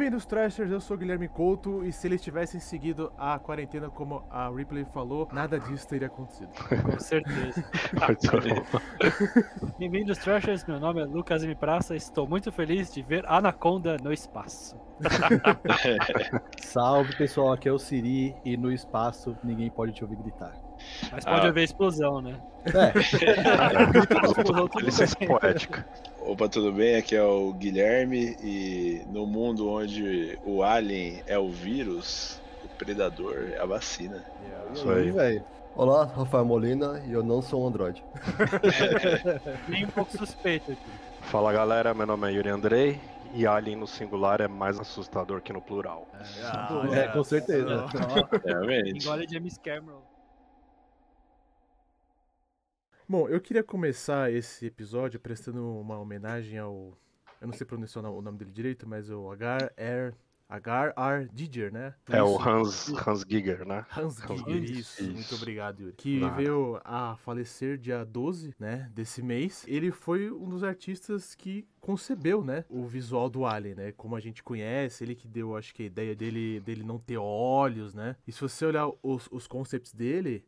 Bem-vindos, Trashers. Eu sou o Guilherme Couto e se eles tivessem seguido a quarentena como a Ripley falou, nada disso teria acontecido. Com certeza. Bem-vindos, Trashers. Meu nome é Lucas M. Praça. Estou muito feliz de ver Anaconda no espaço. Salve pessoal, aqui é o Siri e no espaço ninguém pode te ouvir gritar. Mas pode Ah. haver explosão, né? É, Licença poética. Opa, tudo bem? Aqui é o Guilherme e no mundo onde o alien é o vírus, o predador é a vacina. Isso aí. velho. Olá, Rafael Molina e eu não sou um Android. Nem um pouco suspeito aqui. Fala galera, meu nome é Yuri Andrei e Alien no singular é mais assustador que no plural. É, com certeza. Realmente. Engole James Cameron. Bom, eu queria começar esse episódio prestando uma homenagem ao. Eu não sei pronunciar o nome dele direito, mas o Agar R. Agar R. Giger, né? É o Isso. Hans, Hans Giger, né? Hans Giger, isso. isso. Muito obrigado, Yuri. Que Nada. veio a falecer dia 12, né, desse mês. Ele foi um dos artistas que concebeu, né, o visual do Alien, né? Como a gente conhece, ele que deu, acho que a ideia dele, dele não ter olhos, né? E se você olhar os, os concepts dele,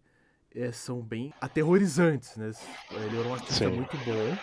é, são bem aterrorizantes, né? Ele era um artista Sim. muito bom.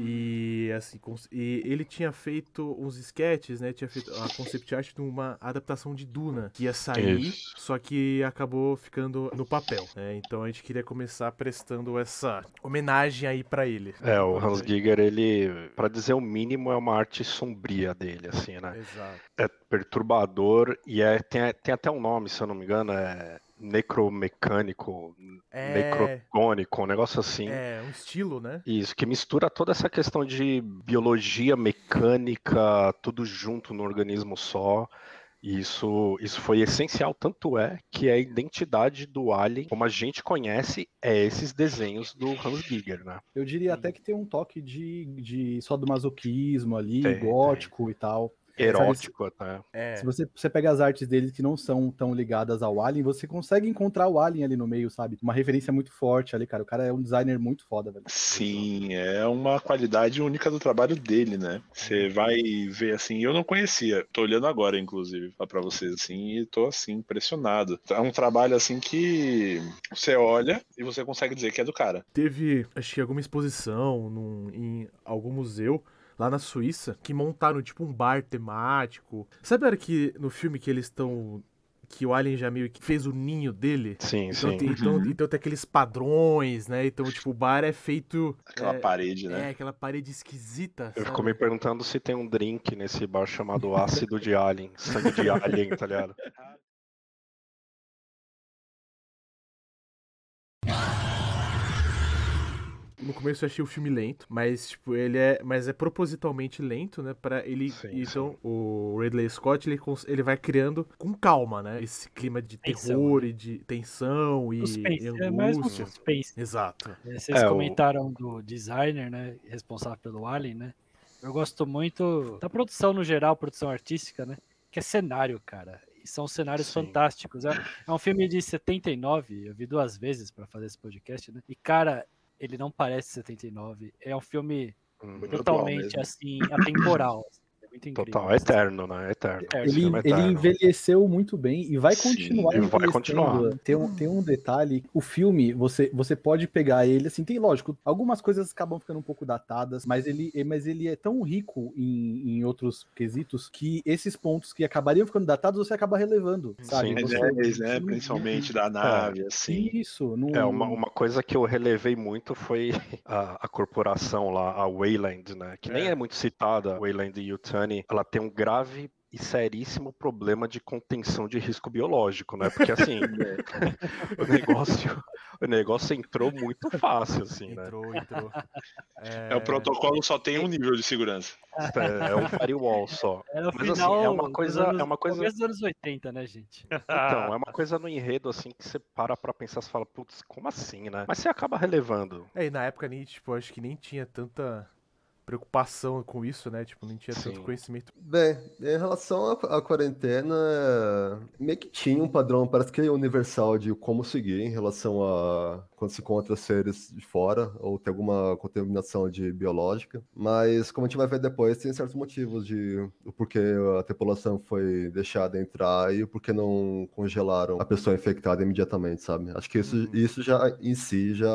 E assim, e ele tinha feito uns sketches, né? Tinha feito a concept art de uma adaptação de Duna que ia sair, Isso. só que acabou ficando no papel, né? Então a gente queria começar prestando essa homenagem aí pra ele. É, o Hans Giger, ele, pra dizer o mínimo, é uma arte sombria dele, assim, né? Exato. É perturbador e é, tem, tem até um nome, se eu não me engano, é necromecânico, É, necrotônico, um negócio assim. é um estilo, né? Isso, que mistura toda essa questão de biologia, mecânica, tudo junto no organismo só. E isso, isso foi essencial, tanto é que a identidade do Alien, como a gente conhece, é esses desenhos do Hans Giger, né? Eu diria até que tem um toque de, de só do masoquismo ali, Tem, gótico e tal. Erótico até. É. Se você, você pega as artes dele que não são tão ligadas ao Alien, você consegue encontrar o Alien ali no meio, sabe? Uma referência muito forte ali, cara. O cara é um designer muito foda, velho. Sim, é uma qualidade única do trabalho dele, né? Você vai ver assim, eu não conhecia, tô olhando agora, inclusive, lá pra vocês assim, e tô assim, impressionado. É um trabalho assim que você olha e você consegue dizer que é do cara. Teve, acho que alguma exposição num- em algum museu lá na Suíça que montaram tipo um bar temático. Sabe a hora que no filme que eles estão que o Alien já meio que fez o ninho dele? Sim, Então, sim. tem, então, então tem aqueles padrões, né? Então, tipo, o bar é feito. Aquela é, parede, né? É, aquela parede esquisita. Eu sabe? fico me perguntando se tem um drink nesse bar chamado ácido de alien, sangue de alien, tá ligado? No começo eu achei o filme lento, mas tipo, ele é, mas é propositalmente lento, né, para ele Sim, então o Ridley Scott ele, ele vai criando com calma, né, esse clima de Tensão, terror né? e de tensão e, Suspense. e É mais um angústia. suspense. Exato. É, Vocês É, o- comentaram do designer, né? Responsável pelo Alien, né? Eu gosto muito da produção no geral, produção artística, né? Que é cenário, cara. E são cenários Sim. fantásticos. É, é um filme de 79, eu vi duas vezes pra fazer esse podcast, né? E, cara, ele não parece 79. É um filme Hum, Muito totalmente, mesmo. assim, atemporal. É muito incrível. Total, é eterno, né? É eterno. É, Ele, é ele eterno. envelheceu muito bem e vai Sim, continuar e vai continuar. Tem um, tem um detalhe, o filme, você, você pode pegar ele, assim, tem lógico, algumas coisas acabam ficando um pouco datadas, mas ele, mas ele é tão rico em, em outros quesitos que esses pontos que acabariam ficando datados, você acaba relevando, sabe? Sim, Você- Ideias, né? não- Principalmente da nave, assim. Isso, não... É, uma, uma coisa que eu relevei muito foi a, a corporação lá, a Wayland, né? Que nem É. é muito citada, a Wayland Yutani. Ela tem um grave e seríssimo problema de contenção de risco biológico, né? Porque assim, o negócio, o negócio entrou muito fácil, assim, né? Entrou, entrou. É, o protocolo só tem um nível de segurança. É, é um firewall só. O Mas, assim, final é uma coisa- anos- é uma coisa- começo dos anos 80, né, gente? Então, é uma coisa no enredo, assim, que você para pra pensar, você fala, putz, como assim, né? Mas você acaba relevando. É, e na época nem, tipo, acho que nem tinha tanta preocupação com isso, né? Tipo, nem tinha tanto Sim. conhecimento. Bem, em relação à, à quarentena, meio que tinha um padrão, parece que é universal de como seguir em relação a quando se encontra seres de fora, ou tem alguma contaminação de biológica. Mas, como a gente vai ver depois, tem certos motivos de o porquê a tripulação foi deixada entrar e o porquê não congelaram a pessoa infectada imediatamente, sabe? Acho que isso, Uhum. isso já em si já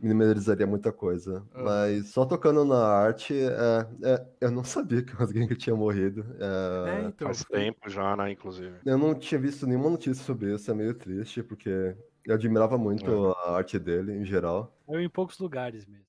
minimizaria muita coisa. Ah. Mas só tocando na arte, é, é, eu não sabia que o Hans tinha morrido. É, É, então. Faz tempo já, né, inclusive. eu não tinha visto nenhuma notícia sobre isso, é meio triste, porque eu admirava muito a arte dele em geral. Eu em poucos lugares mesmo.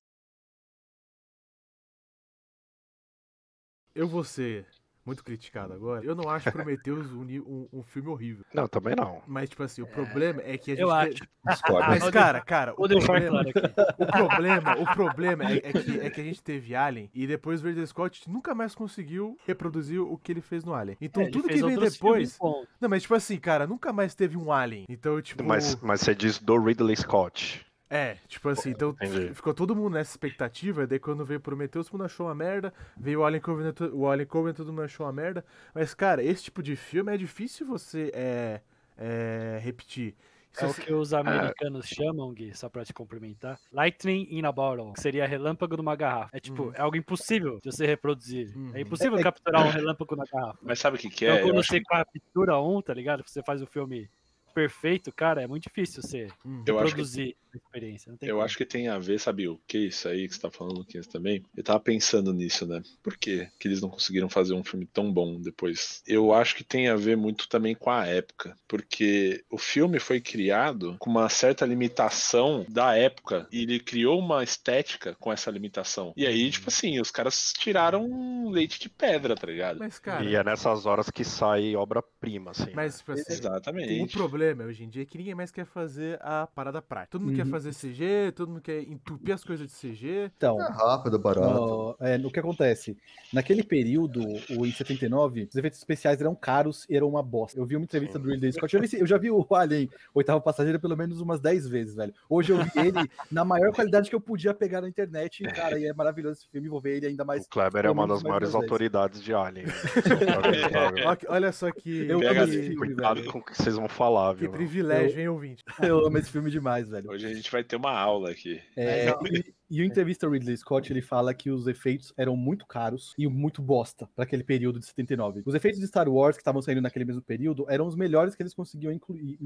Eu vou ser muito criticado agora. Eu não acho Prometheus um, um, um filme horrível. Não, também não. Mas, tipo assim, o problema é que a gente. Eu acho. Discordo. Mas, cara, cara, o problema, claro aqui. o problema, o problema é, é que, é que a gente teve Alien e depois o Ridley Scott nunca mais conseguiu reproduzir o que ele fez no Alien. Então É, tudo que vem depois. Não, mas tipo assim, cara, nunca mais teve um Alien. Então, tipo. Mas, mas você diz do Ridley Scott. É, tipo assim, então Entendi. ficou todo mundo nessa expectativa, daí quando veio Prometheus, todo mundo achou uma merda, veio o Alien Covenant, o Alien Covenant, todo mundo achou uma merda, mas cara, esse tipo de filme é difícil você é, é, repetir. É o que os americanos chamam, Gui, só pra te complementar. Lightning in a bottle, que seria relâmpago numa garrafa. É tipo, Uhum. é algo impossível de você reproduzir. Uhum. É impossível É- é- capturar um relâmpago na garrafa. Mas sabe o que, que Então é? Eu quando acho, você captura um, tá ligado? Você faz o filme perfeito, cara, é muito difícil você Hum. Eu acho que- reproduzir experiência. Não tem eu como. acho que tem a ver, sabe o que isso aí que você tá falando, Luquinhas, também? Eu tava pensando nisso, né? Por que, que eles não conseguiram fazer um filme tão bom depois? Eu acho que tem a ver muito também com a época, porque o filme foi criado com uma certa limitação da época e ele criou uma estética com essa limitação. E aí, tipo assim, os caras tiraram leite de pedra, tá ligado? Mas, cara, E é nessas horas que sai obra-prima, assim. mas, tipo assim, o Exatamente. problema hoje em dia é que ninguém mais quer fazer a parada prática. Todo mundo quer fazer CG, todo mundo quer entupir as coisas de CG. Então, É rápido, barato. ó, é, no que acontece? Naquele período, o, em 79, os efeitos especiais eram caros e eram uma bosta. Eu vi uma entrevista Sim. do Ridley Scott. Eu, eu já vi o Alien, Oitavo Passageiro, pelo menos umas 10 vezes, velho. Hoje eu vi ele na maior qualidade que eu podia pegar na internet. E, cara, e é maravilhoso esse filme. Vou ver ele ainda mais. O Kleber é uma das maiores autoridades de Alien. Olha, só que, Eu Pega amo esse filme, Cuidado velho. com o que vocês vão falar, que viu? privilégio, hein, ouvinte? Eu amo esse filme demais, velho. Hoje a gente vai ter uma aula aqui. É, e, e o entrevista ao Ridley Scott, ele fala que os efeitos eram muito caros e muito bosta para aquele período de 79. Os efeitos de Star Wars que estavam saindo naquele mesmo período eram os melhores que eles conseguiam incluir,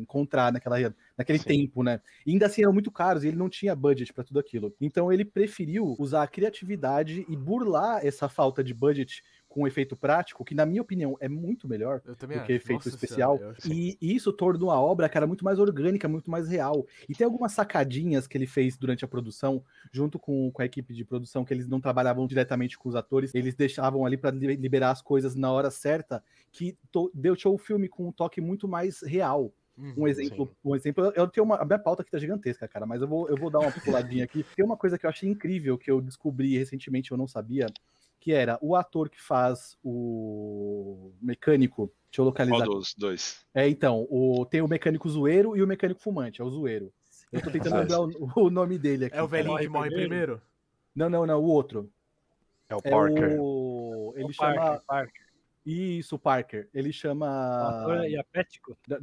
encontrar naquela, naquele Sim. tempo, né? E ainda assim eram muito caros e ele não tinha budget para tudo aquilo. Então ele preferiu usar a criatividade e burlar essa falta de budget com efeito prático, que na minha opinião é muito melhor, do acho. que efeito Nossa especial. Senhora, E, e isso tornou a obra, cara, muito mais orgânica, muito mais real. E tem algumas sacadinhas que ele fez durante a produção, junto com, com a equipe de produção, que eles não trabalhavam diretamente com os atores, eles deixavam ali para liberar as coisas na hora certa, que to- deixou o filme com um toque muito mais real. Um Uhum. exemplo, sim. um exemplo, eu- eu tenho uma, a minha pauta aqui tá gigantesca, cara, mas eu vou, eu vou dar uma puladinha aqui. Tem uma coisa que eu achei incrível, que eu descobri recentemente, eu não sabia, que era o ator que faz o mecânico, deixa eu localizar Qual dos dois? é, então, o, tem o mecânico zoeiro e o mecânico fumante, é o zoeiro. Eu tô tentando lembrar o, o nome dele aqui. É o velhinho que morre primeiro? primeiro? Não, não, não, o outro. É o É Parker. o. Ele O chama. Parker, Parker. Isso, o Parker. Ele chama. ator é Iapético. Não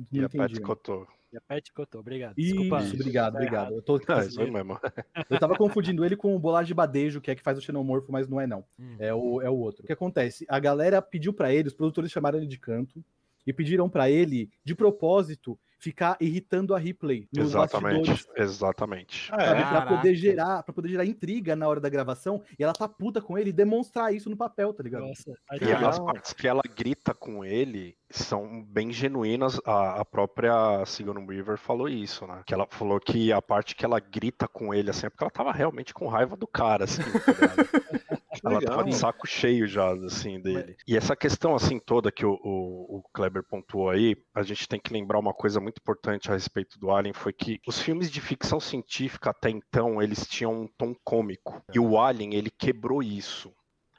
E. Iapético, tô, obrigado. Isso, Desculpa. obrigado, tá obrigado. Eu, tô, É, isso aí mesmo. eu tava confundindo ele com o Bolage Badejo, que é que faz o xenomorfo, mas não é não. Hum. É o, é o outro. O que acontece? A galera pediu pra ele, os produtores chamaram ele de canto e pediram pra ele, de propósito, ficar irritando a Ripley nos bastidores. Exatamente. Exatamente. Sabe, é? pra Caraca. poder gerar, para poder gerar intriga na hora da gravação e ela tá puta com ele e demonstrar isso no papel, tá ligado? Nossa, E tadinho. as partes que ela grita com ele são bem genuínas. A, a própria Sigourney Weaver falou isso, né? Que ela falou que a parte que ela grita com ele, assim, é porque ela tava realmente com raiva do cara, assim, tá? Ela legal. tava de saco cheio já, assim, dele. E essa questão, assim, toda que o, o, o Kleber pontuou aí, a gente tem que lembrar uma coisa muito importante a respeito do Alien, foi que os filmes de ficção científica até então, eles tinham um tom cômico. E o Alien, ele quebrou isso.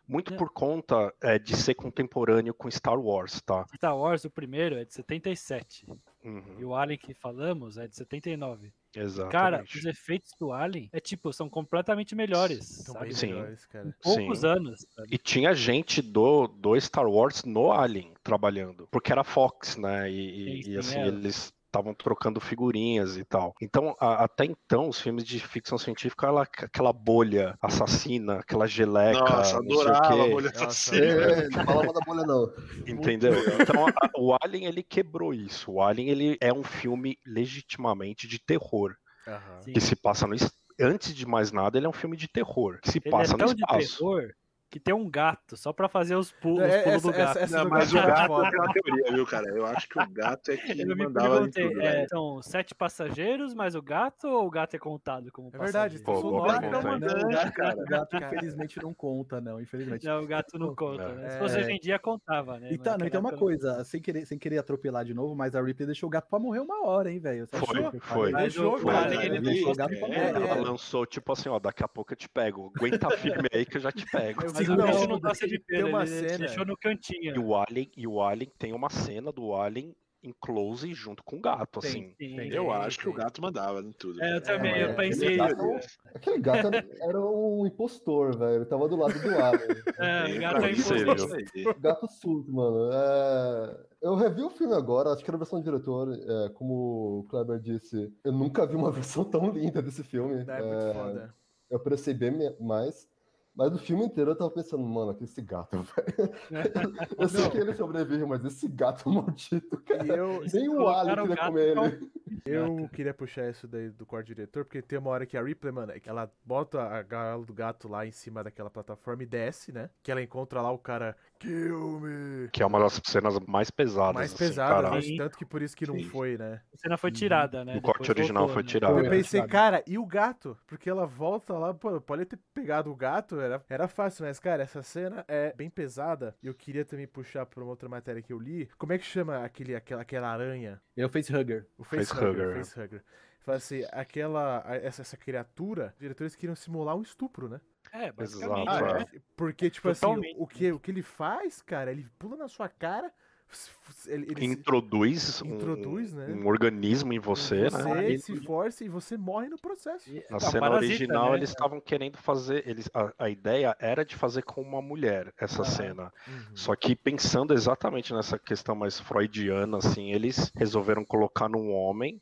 Muito É. por conta é, de ser contemporâneo com Star Wars, tá? Star Wars, o primeiro, é de 77. Uhum, E o Alien que falamos é de 79. exatamente. Cara, os efeitos do Alien é tipo, são completamente melhores. Sabe? Sim. melhores, cara. Poucos Sim. anos. sabe? E tinha gente do, do Star Wars no Alien trabalhando, porque era Fox, né? E, e- Sim, e, sim, assim, é. eles estavam trocando figurinhas e tal. Então, a- até então, os filmes de ficção científica, ela, aquela bolha assassina, aquela geleca, Nossa, não sei o adorava quê. a bolha assassina. É, não fala mal da bolha, não. Entendeu? Então a- o Alien ele quebrou isso. O Alien ele é um filme legitimamente de terror. Sim. que se passa no es- antes de mais nada ele é um filme de terror que se Ele passa é tão no de espaço. terror que tem um gato só pra fazer os pulos, os É, pulos essa- do gato. essa- essa Não, do mas o gato é gato tem uma teoria, viu, cara? Eu acho que o gato é que Eu me mandava perguntei, tudo, é, são sete passageiros, mas o gato ou o gato é contado como É verdade, passageiro? Pô, são nove, hein? Não, o gato, cara. o gato, infelizmente, não conta, não, infelizmente. Não, o gato não conta, É. né? Se fosse É. hoje em dia, contava, né? E tá, não, então uma coisa, sem querer, sem querer atropelar de novo, mas a Ripley deixou o gato pra morrer uma hora, hein, velho? Foi, foi. Deixou, o- o cara. Alien, ele É, deixou o não gato é, pra é, morrer. Ela lançou tipo assim, ó, daqui a pouco eu te pego. Aguenta firme aí que eu já te pego. Mas Sim, o não, bicho não gosta de tem pelo, uma ele cena- deixou no cantinho. E o Alien, e o Alien tem uma cena do Alien em close junto com o gato, Tem. assim. Sim. Tem. Eu acho que o gato mandava em tudo. É, eu também, É, eu mas pensei. aquele gato, aquele gato era, um impostor, velho. Ele tava do lado do Alien. É, o gato é impossível. Gato surto, mano. É, Eu revi o filme agora, acho que era a versão do diretor. é, Como o Kleber disse, eu nunca vi uma versão tão linda desse filme. É muito É, foda. Eu percebi mais. Mas no filme inteiro eu tava pensando, mano, que esse gato, velho. Eu sei Não. que ele sobrevive, mas esse gato maldito, cara. E eu, Nem o colocaram Alien o queria gato comer com- ele. eu queria puxar isso daí do quarto diretor, porque tem uma hora que a Ripley, mano, é que ela bota a gala do gato lá em cima daquela plataforma e desce, né? Que ela encontra lá o cara, kill me. Que é uma das cenas mais pesadas. Mais assim, pesada, cara. né? Tanto que por isso que não Sim. foi, né? A cena foi tirada, né? O corte Depois original voltou, foi né? tirado. Eu Foi, pensei, cara, e o gato? Porque ela volta lá, pô, pode ter pegado o gato, era, era fácil, mas, cara, essa cena é bem pesada. E eu queria também puxar pra uma outra matéria que eu li. Como é que chama aquele, aquela, aquela aranha? Eu facehugger. O Facehugger, facehugger. é. Facehugger. Fala assim, aquela, a- essa, essa criatura, os diretores queriam simular um estupro, né? É, basicamente. Né? é. Porque, tipo Totalmente, assim, o que, o que ele faz, cara, ele pula na sua cara, ele, ele se- Introduz, um- Introduz, né? um organismo em você, você né? Se força e você morre no processo. E- Na um cena parasita, original, né? eles estavam querendo fazer. Eles, a, a ideia era de fazer com uma mulher essa Ah. cena. Uhum. Só que pensando exatamente nessa questão mais freudiana, assim, eles resolveram colocar num homem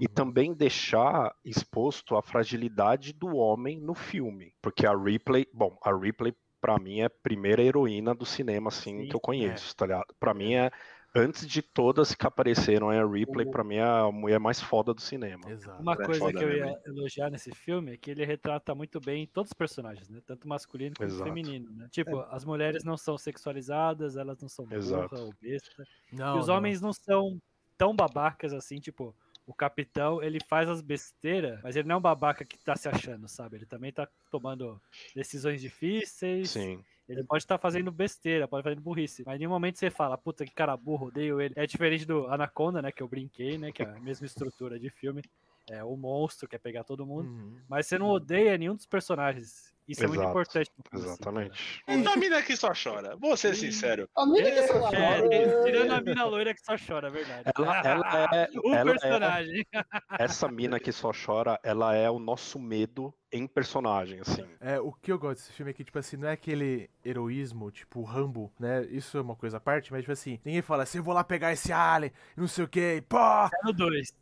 e Uhum. também deixar exposto a fragilidade do homem no filme. Porque a Ripley, bom, a Ripley pra mim é a primeira heroína do cinema assim Sim, que eu conheço, tá ligado? Para mim é antes de todas que apareceram, é a Ripley pra mim é a mulher mais foda do cinema. Exato. Uma É coisa que eu ia elogiar nesse filme é que ele retrata muito bem todos os personagens, né? Tanto masculino quanto Exato. feminino, né? Tipo, as mulheres não são sexualizadas, elas não são Exato. burra ou besta. Não, e os não. homens não são tão babacas assim, tipo, o capitão, ele faz as besteiras, mas ele não é um babaca que tá se achando, sabe? Ele também tá tomando decisões difíceis. Sim. Ele pode estar fazendo besteira, pode fazendo burrice. Mas em nenhum momento você fala, puta que cara burro, odeio ele. É diferente do Anaconda, né? Que eu brinquei, né? Que é a mesma estrutura de filme. É o monstro, quer pegar todo mundo. Uhum. Mas você não odeia nenhum dos personagens. Isso é muito Exato, importante. no filme, assim, Exatamente. A mina que só chora. Vou ser sincero. A mina que só. É, chora, é- tirando a mina loira que só chora, é verdade. Ela, ela é, o ela é- personagem. essa mina que só chora, ela é o nosso medo em personagem, assim. É, o que eu gosto desse filme é que, tipo assim, não é aquele heroísmo, tipo, Rambo, né? Isso é uma coisa à parte, mas, tipo assim, ninguém fala assim, eu vou lá pegar esse alien, não sei o que, pô! É no 2.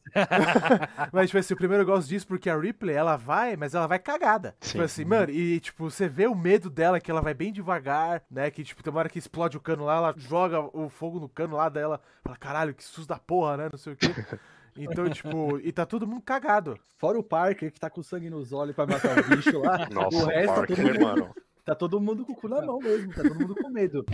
Mas, tipo assim, o primeiro eu gosto disso porque a Ripley, ela vai, mas ela vai cagada. Sim. Tipo assim, mano, e, tipo, você vê o medo dela, que ela vai bem devagar, né? Que, tipo, tem uma hora que explode o cano lá, ela joga o fogo no cano lá dela, fala, caralho, que susto da porra, né? Não sei o quê. Então, tipo, e tá todo mundo cagado. Fora o Parker, que tá com sangue nos olhos pra matar o bicho lá. Nossa, o resto tá Parker, todo, mundo, mano. tá todo mundo com o cu na mão mesmo, tá todo mundo com medo.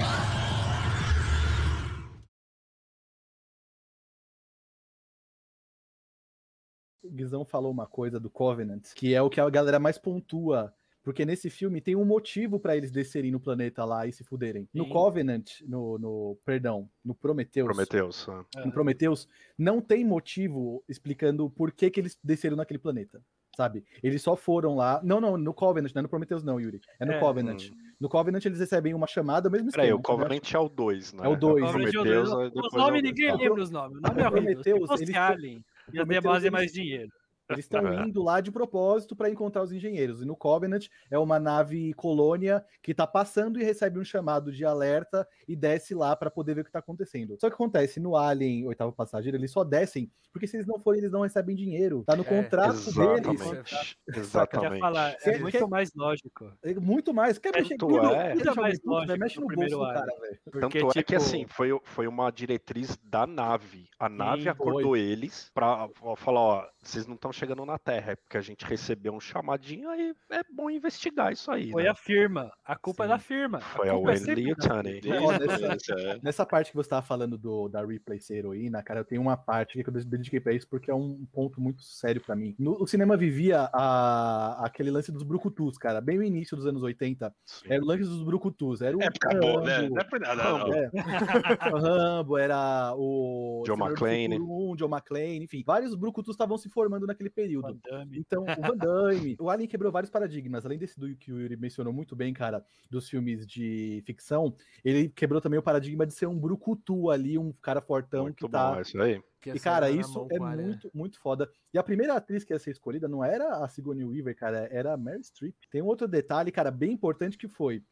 O Guizão falou uma coisa do Covenant, que é o que a galera mais pontua. Porque nesse filme tem um motivo pra eles descerem no planeta lá e se fuderem. No Sim. Covenant, no, no perdão, no Prometheus, Prometeus. é. no Prometheus, não tem motivo explicando por que, que eles desceram naquele planeta, sabe? Eles só foram lá. Não, não, no Covenant, não é no Prometheus, não, Yuri. É no É, Covenant. No Covenant eles recebem uma chamada, o mesmo Peraí, o esquema, entendeu? Covenant é o 2, né? É o dois. Prometeus, Os aí depois nomes é o- ninguém Não, lembra os nomes. O nome é horrível. Se Prometheus, fosse eles- Alien, ia ter Prometheus, mais dinheiro. Eles estão É. indo lá de propósito para encontrar os engenheiros. E no Covenant é uma nave colônia que tá passando e recebe um chamado de alerta e desce lá para poder ver o que tá acontecendo. Só que acontece no Alien, oitavo passageiro, eles só descem porque se eles não forem, eles não recebem dinheiro. Tá no É, contrato deles. Exatamente. Eu Exatamente. falar, Cê- é muito cê- mais lógico. É Muito mais. Quer mexer é- Guido Ainda deixa mais muito, né? lógico Mexe que no o bolso do cara, velho. Porque, Tanto é que tipo, assim, foi, foi uma diretriz da nave. A nave Sim, acordou eles pra ó, falar, ó, vocês não estão chegando na Terra, é porque a gente recebeu um chamadinho aí, é bom investigar isso aí. Foi né? a firma. A culpa é Sim. da firma. Foi a a é Wendy sempre e o da- Tunney. Desde Ó, o nessa- é. Nessa parte que você estava falando do, da replay ser heroína, cara, eu tenho uma parte que eu dediquei pra isso porque é um ponto muito sério pra mim. No, o cinema vivia a, aquele lance dos brucutus, cara, bem no início dos anos 80. Sim. Era o lance dos brucutus. Era o Época boa, né? Rambo, Não é por nada, não. Rambo. É. o Rambo, era o do McClane. Futuro 1, Joe McClane, enfim, vários brucutus estavam se formando naquele período. Van Damme. Então, o Van Damme, o Alien quebrou vários paradigmas. Além desse do que o Yuri mencionou muito bem, cara, dos filmes de ficção, ele quebrou também o paradigma de ser um brucutu ali, um cara fortão Muito que tá. bom, é isso aí. Que E, cara, isso é né? muito, muito foda. E a primeira atriz que ia ser escolhida não era a Sigourney Weaver, cara, era a Mary Streep. Tem um outro detalhe, cara, bem importante que foi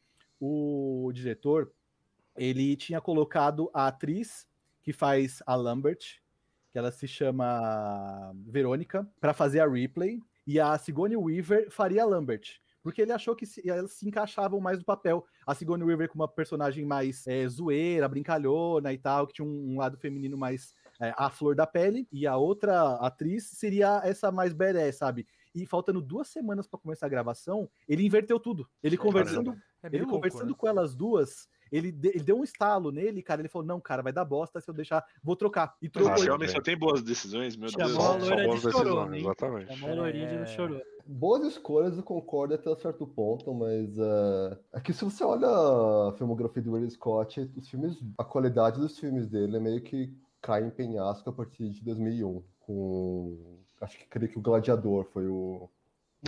o diretor, ele tinha colocado a atriz que faz a Lambert, que ela se chama Verônica, para fazer a Ripley, e a Sigourney Weaver faria a Lambert. Porque ele achou que se- elas se encaixavam mais no papel. A Sigourney Weaver com uma personagem mais é, zoeira, brincalhona e tal, que tinha um, um lado feminino mais é, à flor da pele. E a outra atriz seria essa mais badass, sabe? E faltando duas semanas para começar a gravação, ele inverteu tudo. Ele conversando, É ele louco, conversando né? com elas duas, ele, de- ele deu um estalo nele, cara. Ele falou: Não, cara, vai dar bosta se eu deixar, vou trocar. E trocou. Esse homem só tem boas decisões, meu Chamou Deus. a Só, do loira de boas chorona, decisões, hein? exatamente. Chamou a loirinha e não chorou. Boas escolhas, eu concordo até certo ponto, mas é, é que se você olha a filmografia do Ridley Scott, os filmes, a qualidade dos filmes dele é meio que cai em penhasco a partir de 2001, com acho que creio que o Gladiador foi o É,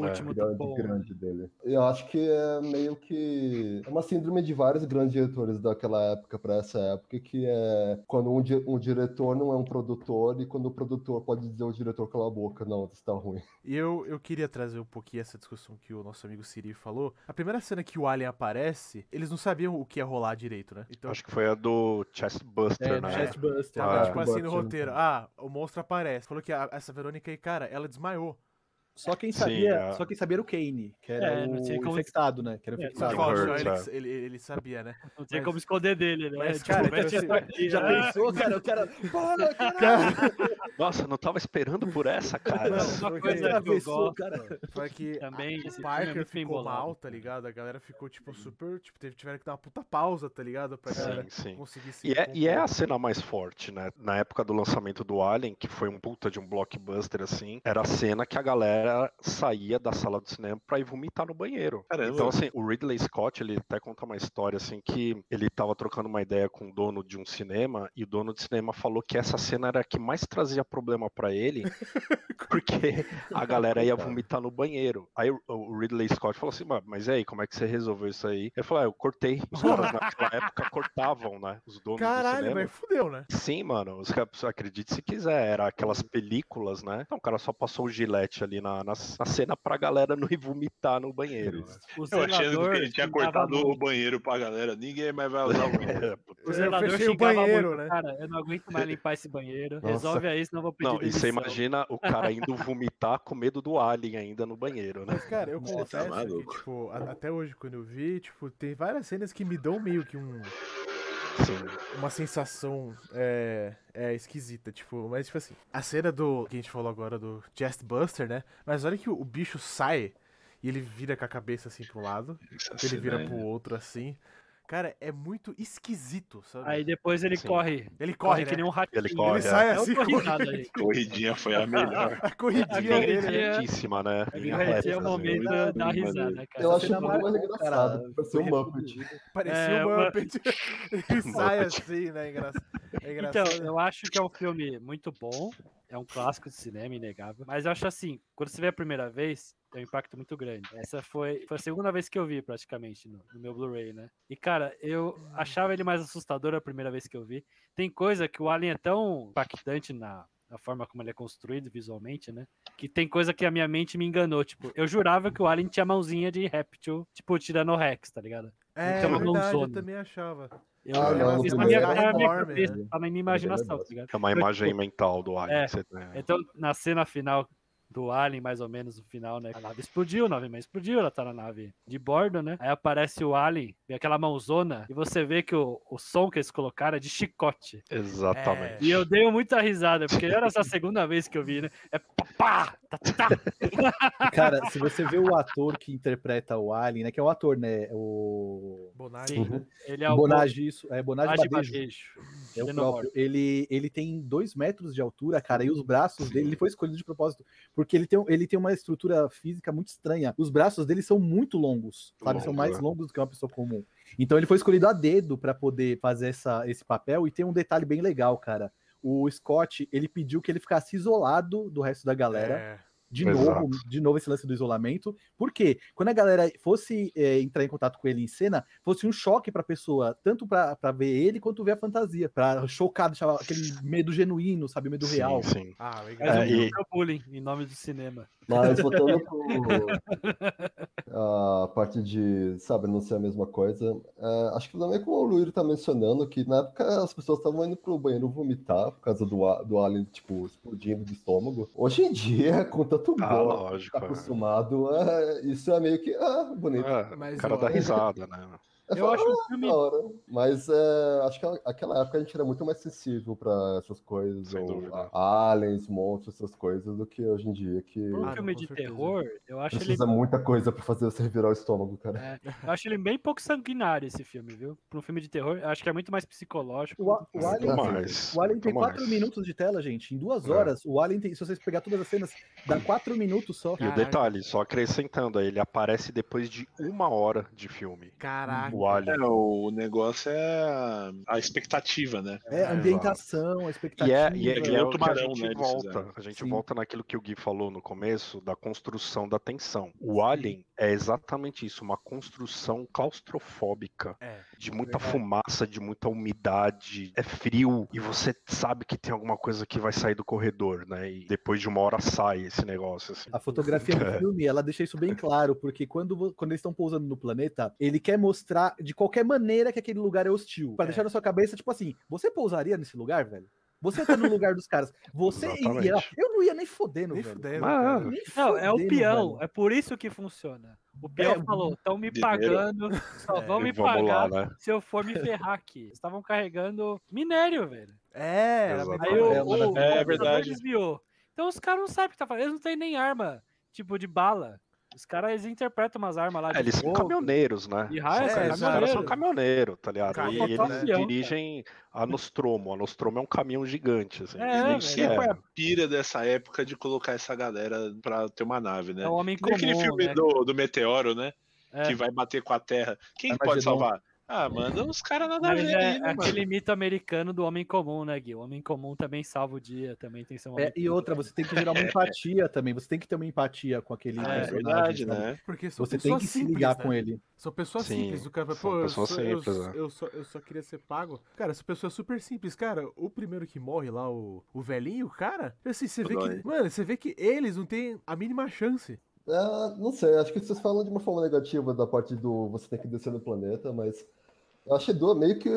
último do grande, bom. grande dele. Eu acho que é meio que é uma síndrome de vários grandes diretores daquela época para essa época, que é quando um, di- um diretor não é um produtor e quando o produtor pode dizer ao diretor cala a boca, não, isso tá ruim. E eu, eu queria trazer um pouquinho essa discussão que o nosso amigo Siri falou. A primeira cena que o Alien aparece, eles não sabiam o que ia rolar direito, né? Então, Acho que foi a do Chestbuster, É, né? Chestbuster. tava Ah, tipo assim no Buster. roteiro. Ah, o monstro aparece. Falou que a- essa Verônica aí, cara, ela desmaiou. Só quem Sim, sabia, é. só quem sabia era o Kane, que era É, o não tinha como- infectado, né? Que era o É, infectado. Hurt, ele, ele, ele sabia, né? Não tem Mas- como esconder dele, né? mas, cara, tipo aqui, Já pensou, cara? O cara. Para, caralho! Nossa, não tava esperando por essa, cara. Não, uma Porque coisa que eu gosto cara. Foi que também, o é Parker ficou bolado. mal, tá ligado? A galera ficou, tipo, super. Tipo, tiveram que dar uma puta pausa, tá ligado? Pra galera Sim, sim. conseguir se. E é, e é a cena mais forte, né? Na época do lançamento do Alien, que foi um puta de um blockbuster assim, era a cena que a galera saía da sala do cinema pra ir vomitar no banheiro. Caramba. Então, assim, o Ridley Scott, ele até conta uma história assim que ele tava trocando uma ideia com o dono de um cinema e o dono do cinema falou que essa cena era a que mais trazia problema pra ele, porque a galera ia vomitar no banheiro. Aí o- Ridley Scott falou assim, "Mas- mas e aí, como é que você resolveu isso aí? Ele falou, ah, eu cortei. Os caras naquela época cortavam, né? Os donos do Caralho, cinema. velho, fudeu, né? Sim, mano, os caras, acredite se quiser, era aquelas películas, né? Então o cara só passou o gilete ali na, na, na cena pra galera não ir vomitar no banheiro. Né? O Eu zelador que ele tinha cortado o muito. banheiro pra galera. Ninguém mais vai usar o banheiro. É. O Eu zelador fechei o banheiro, muito, né? Cara, eu não aguento mais limpar esse banheiro. Nossa. Resolve aí, senão eu vou pedir Não, e você demissão. imagina o cara indo vomitar com medo do alien ainda no banheiro, né? Mas, cara, eu confesso que, maluco. tipo, até hoje, quando eu vi, tipo, tem várias cenas que me dão meio que um. Uma sensação é, é esquisita, tipo, mas tipo assim, a cena do que a gente falou agora do Chest Buster, né? Mas olha que o, o bicho sai e ele vira com a cabeça assim pro lado, Essa ele vira é- pro outro assim. Cara, é muito esquisito, sabe? Aí depois ele Sim. corre. ele Corre corre, que né? nem um ratinho. Ele corre, Ele é. sai É assim, uma corrida aí. Corridinha foi a melhor. a corridinha né? É. Né? Ele Linha vai ter reta, o assim. momento Muito da risada, cara. Eu cena muito mais marcou, engraçado. Parecia um Foi Muppet. Parecia É, uma- Muppet. ele sai assim, né? É engraçado. Então, eu acho que é um filme muito bom. É um clássico de cinema, inegável. Mas eu acho assim, quando você vê a primeira vez, tem um impacto muito grande. Essa foi, foi a segunda vez que eu vi, praticamente, no, no meu Blu-ray, né? E, cara, eu achava ele mais assustador a primeira vez que eu vi. Tem coisa que o Alien é tão impactante na, a forma como ele é construído visualmente, né? Que tem coisa que a minha mente me enganou. Tipo, eu jurava que o Alien tinha mãozinha de réptil, tipo, tirando o Rex, tá ligado? É, uma verdade, eu também achava. Eu, Ah, não, na minha, é tá na minha enorme, cabeça, né? tá na minha imaginação, tá ligado? É uma imagem mental do Alien. É, que você tem. Então, na cena final do Alien, mais ou menos, no final, né? A nave explodiu, a nave mãe explodiu, ela tá na nave de bordo, né? Aí aparece o Alien, vem aquela mãozona, e você vê que o, o som que eles colocaram é de chicote. Exatamente. E eu dei muita risada, porque era essa segunda vez que eu vi, né? É pá, tá, tá. Cara, se você vê o ator que interpreta o Alien, né? Que é o ator, né? O. Bonagem, Sim, né? ele é o Bonage, isso. É Bonage Bonage Badejo. Badejo. É o próprio. Ele, ele tem dois metros de altura, cara, e os braços dele, ele foi escolhido de propósito, porque ele tem, ele tem uma estrutura física muito estranha. Os braços dele são muito longos, sabe? são Longo, mais é. longos do que uma pessoa comum. Então ele foi escolhido a dedo para poder fazer essa, esse papel, e tem um detalhe bem legal, cara. O Scott, ele pediu que ele ficasse isolado do resto da galera. É. De Exato. novo, de novo esse lance do isolamento. Por quê? Quando a galera fosse é, entrar em contato com ele em cena, fosse um choque pra pessoa, tanto pra pra ver ele quanto ver a fantasia, Pra chocar, deixar aquele medo genuíno, sabe, o medo Sim, real. sim. Ah, legal. É, e- e... bullying em nome do cinema. Mas voltando pro a parte de, sabe, não ser a mesma coisa, é, acho que também como o Luíro tá mencionando, que na época as pessoas estavam indo pro banheiro vomitar por causa do, do alien, tipo, explodindo do estômago. Hoje em dia, com tanto Ah, gore, lógico. tá é. acostumado, é, isso é meio que, ah, bonito. É, Mas, o cara ó, dá risada, né? É, Eu fala, acho um "Ah, filme. da hora. Mas é, acho que aquela época a gente era muito mais sensível pra essas coisas, Sem ou dúvida. aliens, monstros, essas coisas, do que hoje em dia, que um Ah, filme de certeza. terror, eu acho ele. precisa muita coisa pra fazer você revirar o estômago, cara. é, eu acho ele bem pouco sanguinário esse filme, viu? Pra um filme de terror, eu acho que é muito mais psicológico. O, a- o Alien, mais. o Alien tem muito quatro mais. minutos de tela, gente. Em duas É. horas, o Alien tem, se vocês pegar todas as cenas, dá quatro minutos só. E o detalhe, só acrescentando, ele aparece depois de uma hora de filme. Caraca. É, o negócio é a, a expectativa, né? É, a ambientação, a E expectativa. é, e é, e é É o o que a tubarão, gente né, volta. A gente Sim. volta naquilo que o Gui falou no começo, da construção da tensão. O Alien é exatamente isso, uma construção claustrofóbica. É. De muita Verdade. fumaça, de muita umidade, é frio, e você sabe que tem alguma coisa que vai sair do corredor, né? E depois de uma hora sai esse negócio, assim. A fotografia do É. filme, ela deixa isso bem claro, porque quando, quando eles estão pousando no planeta, ele quer mostrar de qualquer maneira que aquele lugar é hostil. Pra É. deixar na sua cabeça, tipo assim, você pousaria nesse lugar, velho? Você tá no lugar dos caras. Você Exatamente. iria. Eu não ia nem fodendo, Nem velho. fudendo, Mas- cara. Nem Não, é o peão, velho. é por isso que funciona. O peão É, falou: estão me mineiro. pagando, só É, vão me pagar lá, né? se eu for me ferrar aqui. Eles estavam carregando minério, velho. É. Aí bem o, É, o, o É computador verdade. desviou. Então os caras não sabem o que tá fazendo. Eles não têm nem arma, tipo, de bala. Os caras interpretam umas armas lá de É, eles são caminhoneiros, né? De raio, São- é, os caras são caminhoneiro. caminhoneiros, tá ligado? Cara, e eles avião, dirigem a Nostromo. A Nostromo é um caminhão gigante, assim. É, velho. sei qual é a pira dessa época de colocar essa galera pra ter uma nave, né? É o homem Tem aquele comum, filme né? do, do Meteoro, né? É. Que vai bater com a Terra. Quem pode salvar? Ah, manda os caras nada a Mas ver é aí, né, aquele mano? mito americano do homem comum, né, Gui? O homem comum também salva o dia, também tem seu É, momento. e outra, você tem que gerar uma empatia também. Você tem que ter uma empatia com aquele É personagem. verdade, né? Porque são Você tem pessoas que se simples, ligar né? com ele. São pessoas Sim, simples. O cara fala, são pô, eu, sou- eu, simples, né? eu só, eu só queria ser pago. Cara, essa pessoa é super simples. Cara, o primeiro que morre lá, o, o velhinho, cara, assim, você vê que. Mano, você vê que eles não têm a mínima chance. É, não sei, acho que vocês falam de uma forma negativa da parte do você tem que descer no planeta, mas eu achei do, meio que.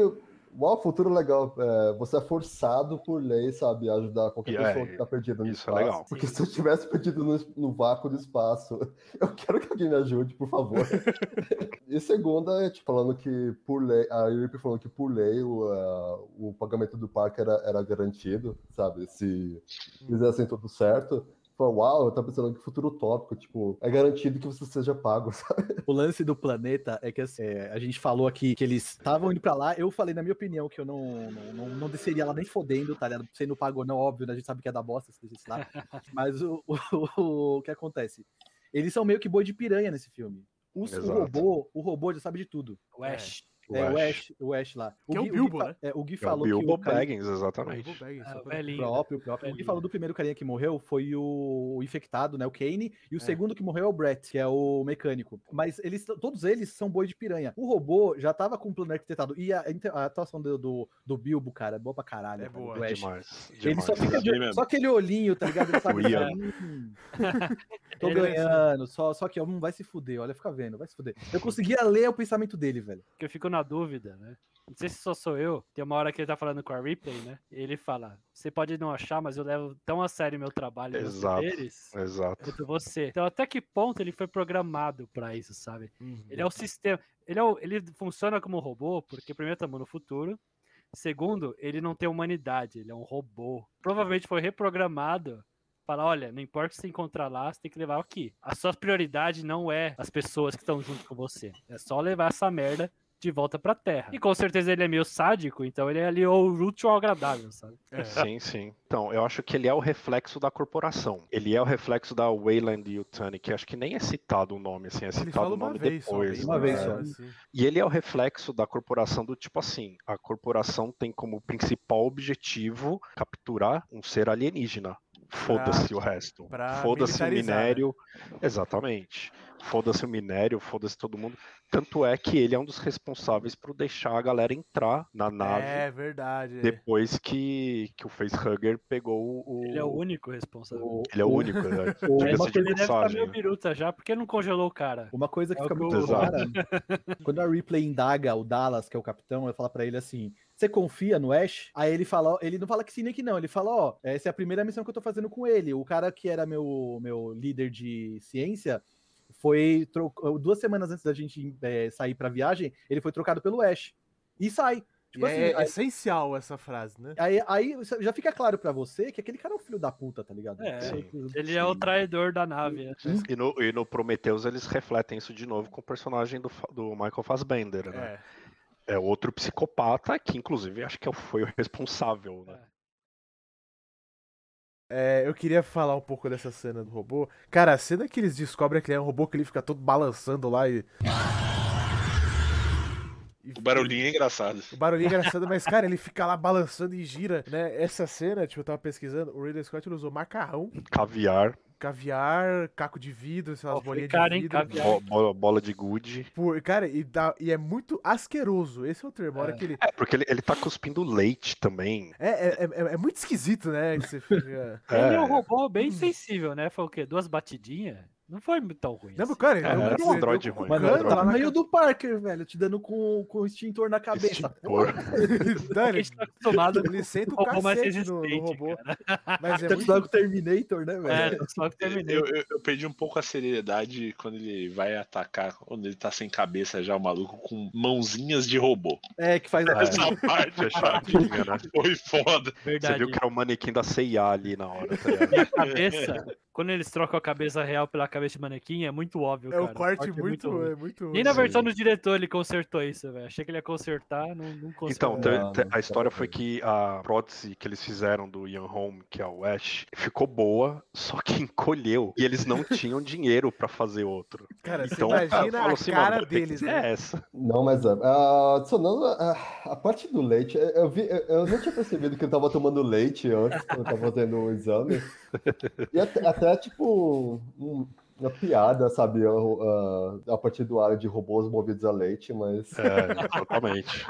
Uau, futuro legal. É, você é forçado por lei, sabe, a ajudar qualquer pessoa é, que tá perdida no isso é espaço. legal. Porque se eu tivesse perdido no, no vácuo do espaço, eu quero que alguém me ajude, por favor. e segunda, é tipo, falando que por lei, a Yuri falando que por lei o, a- o pagamento do parque era, era garantido, sabe? Se fizessem tudo certo. Uau, eu tava pensando que futuro utópico, tipo, é garantido que você seja pago, sabe? O lance do planeta é que assim, é, a gente falou aqui que eles estavam indo pra lá. Eu falei, na minha opinião, que eu não, não, não, não desceria lá nem fodendo, tá ligado? Sendo pago ou não, óbvio, né? A gente sabe que é da bosta se deixasse lá. Mas o, o, o, o que acontece? Eles são meio que boi de piranha nesse filme. Os- o robô, o robô já sabe de tudo. O Ash. O é o Ash. Ash, o Ash lá. Que é o Gui- Bilbo, Gui fa- né? É, o Gui É o falou que Bilbo o cara- Baggins, exatamente. Bilbo Baggins, Ah, o próprio, o próprio. O Gui falou do primeiro carinha que morreu foi o, o infectado, né? O Kane. E o É. segundo que morreu é o Brett, que é o mecânico. Mas eles, todos eles são boi de piranha. O robô já tava com o plano arquitetado. E a, a atuação do, do, do Bilbo, cara, é boa pra caralho. É cara, boa. do Ash. Demais. Ele demais. só fica de, só aquele olhinho, tá ligado? Ele sabe, O hum, tô Ele- ganhando, só, só que ó, hum, vai se fuder, olha, fica vendo, vai se fuder. Eu conseguia ler o pensamento dele, velho. que eu fico na dúvida, né? Não sei se só sou eu. Tem uma hora que ele tá falando com a Ripley, né? E ele fala: Você pode não achar, mas eu levo tão a sério meu trabalho e Exato. poderes Exato. quanto você. Então, até que ponto ele foi programado pra isso, sabe? Uhum. Ele é o sistema. Ele, é o- ele funciona como robô, porque primeiro estamos no futuro. Segundo, ele não tem humanidade, ele é um robô. Provavelmente foi reprogramado. Falar, olha, não importa o que você encontrar lá, você tem que levar aqui. A sua prioridade não é as pessoas que estão junto com você. É só levar essa merda de volta pra Terra. E com certeza ele é meio sádico, então ele é ali o útil ao agradável, sabe? É. Sim, sim. Então, eu acho que ele é o reflexo da corporação. Ele é o reflexo da Wayland Yutani, que acho que nem é citado o nome, assim, é citado o nome vez depois. uma né? vez só. assim. E ele é o reflexo da corporação do tipo assim, a corporação tem como principal objetivo capturar um ser alienígena. Foda-se o resto. Foda-se o militarizar, né? minério. Exatamente. Foda-se o minério, foda-se todo mundo. Tanto é que ele é um dos responsáveis por deixar a galera entrar na nave É verdade. é. depois que, que o facehugger pegou o. Ele é o único responsável. O- Ele é o único, né? o- Diga-se uma de coisa- Ele deve estar meio né? biruta já, porque não congelou o cara. Uma coisa que É fica muito o- clara, quando a Ripley indaga o Dallas, que é o capitão, ela fala pra ele assim: Você confia no Ash? Aí ele fala, ele não fala que sim nem que não, ele fala: Ó, essa é a primeira missão que eu tô fazendo com ele. O cara que era meu, meu líder de ciência foi. tro- Duas semanas antes da gente é, sair pra viagem, ele foi trocado pelo Ash. E sai. Tipo E assim, é aí- essencial essa frase, né? Aí, aí já fica claro pra você que aquele cara é um filho da puta, tá ligado? É, Sim. Ele é o traidor da nave. né? E no, e no Prometheus eles refletem isso de novo com o personagem do, do Michael Fassbender, né? É. É outro psicopata que, inclusive, acho que foi o responsável, né? É, eu queria falar um pouco dessa cena do robô. Cara, a cena que eles descobrem que ele é um robô que ele fica todo balançando lá e. E- O barulhinho é engraçado. O barulhinho é engraçado, mas, cara, ele fica lá balançando e gira, né? Essa cena, tipo, eu tava pesquisando, o Ridley Scott ele usou macarrão, Caviar, caviar, caco de vidro, sei lá, foi bolinhas caro, de hein, vidro. caviar. bo- bo- bola de gude. Por- cara, e, dá, e é muito asqueroso. Esse é o termo. Hora É. que ele. É, porque ele, ele tá cuspindo leite também. É, é, é, é muito esquisito, né? Fica. Ele é um É. robô bem sensível, né? Foi o quê? Duas batidinhas? Não foi tão ruim. Não, assim. cara, É, era um com ruim, Mano, Android. tá lá no meio do Parker, velho, te dando com, com o extintor na cabeça. Extintor. Não, A gente tá acostumado ele senta o com robô mais cacete no, no resistente, robô. cara. Mas é Tá muito. acostumado com o Terminator, né, É, velho? só que terminei. Eu, eu, eu perdi um pouco a seriedade quando ele vai atacar, quando ele tá sem cabeça já, o maluco, com mãozinhas de robô. É, que faz a Essa parte Fechadinha, né? foi foda. Você Verdade. viu que era o manequim da CIA ali na hora, tá? E a cabeça, quando eles trocam a cabeça real pela cabeça de manequim, é muito óbvio, É cara. o corte é muito, ruim. é muito. Nem na versão do diretor ele consertou isso, velho. Achei que ele ia consertar, não, não consertou. Então, a história foi que a prótese que eles fizeram do Ian Holm, que é o Ash, ficou boa, só que encolheu. E eles não tinham dinheiro pra fazer outro. Cara, Então, você imagina falou a assim, cara mano, deles, né? essa. Não, mas é. ah, adicionando a, a parte do leite, eu, eu vi, eu, eu não tinha percebido que ele tava tomando leite antes, quando eu tava fazendo o exame. E até, até, tipo, um- uma piada, sabe? a partir do área de robôs movidos a leite, mas. É, exatamente.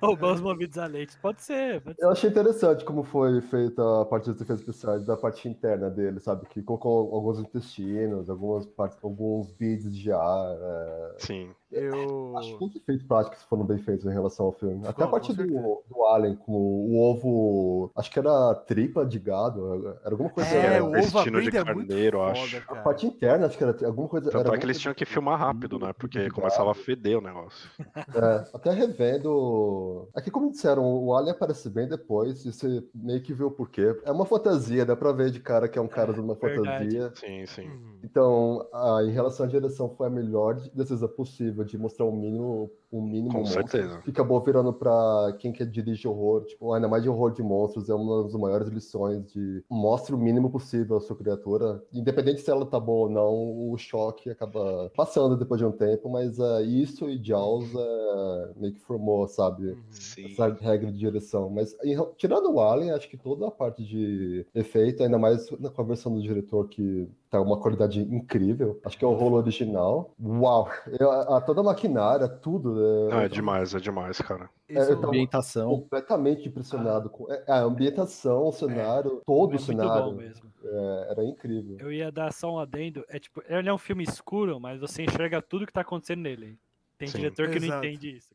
Roubou os movidos a leite. Pode ser, pode ser. Eu achei interessante como foi feita a parte dos efeitos especiais da parte interna dele, sabe? Que colocou alguns intestinos, algumas partes, alguns beads de ar. é. Sim. Eu. Acho que os efeitos práticos foram bem feitos em relação ao filme. Até a parte do, do Alien, com o ovo. Acho que era tripa de gado, era alguma coisa. É, era o ovo intestino de é muito carneiro, eu foda, acho. A parte interna, acho que era alguma coisa. era Tanto é alguma que eles tinham que filmar rápido, né? Porque começava a feder o negócio. É, até revendo. Aqui, como disseram, o Alien aparece bem depois, e você meio que vê o porquê. É uma fantasia, dá pra ver de cara que é um cara de uma verdade. fantasia. Sim, sim. Uhum. Então, a- em relação à direção, foi a melhor decisão possível de mostrar o mínimo, o mínimo Com monstro, certeza. que acabou virando pra quem quer dirige horror, tipo, ainda mais de horror de monstros, é uma das maiores lições de mostre o mínimo possível a sua criatura, independente se ela tá boa ou não, o choque acaba passando depois de um tempo, mas é, isso e Jaws é, meio que formou, sabe, Uhum. Sim. essa regra de direção. Mas em- tirando o Alien, acho que toda a parte de efeito, ainda mais na conversão do diretor, que tá uma qualidade incrível. Acho que é o rolo original. Uau! Eu- a, a- toda a maquinária, tudo. Né? Não, é demais, é demais, cara. É, é eu o- tava- Ambientação. completamente impressionado com é, a ambientação, o cenário, todo É o muito cenário. bom mesmo. é, era incrível. Eu ia dar só um adendo. É tipo, ele é um filme escuro, mas você enxerga tudo que tá acontecendo nele. Tem Sim. diretor que não Exato. entende isso.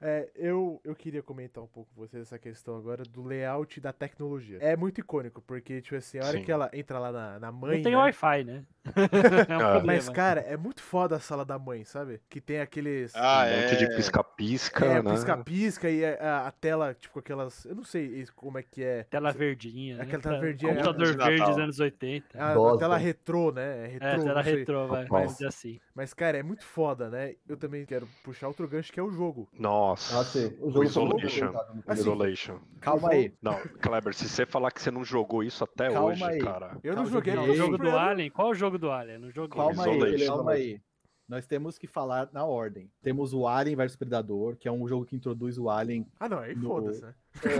É, eu, eu queria comentar um pouco com vocês essa questão agora do layout da tecnologia. É muito icônico, porque, tipo assim, a hora Sim. que ela entra lá na, na mãe. não tem né? Wi-Fi, né? é um Ah. problema. Mas, cara, é muito foda a sala da mãe, sabe? Que tem aqueles. Ah, um monte é. de pisca-pisca, é, né? pisca-pisca e a, a- a tela, tipo, aquelas. Eu não sei como é que é. Tela verdinha. né? Aquela tela Tá- verdinha, Computador é de verde dos anos 80. A, a tela retrô, né? É retrô. é, tela retrô, vai. Dizer assim. Mas, cara, é muito foda, né? Eu também quero puxar outro gancho que é o jogo. Nossa. Ah, sim. O O jogo foi muito Isolation. Assim. Isolation. Calma aí. Não, Kleber, se você falar que você não jogou isso até Calma hoje, aí. cara. Eu não Calma, joguei o eu jogo do no- Alien? Qual o jogo do Alien? Não joguei. Calma aí, Isolation. calma aí. Nós temos que falar na ordem. Temos o Alien vs Predador, que é um jogo que introduz o Alien, Ah, não, aí No- foda-se, né?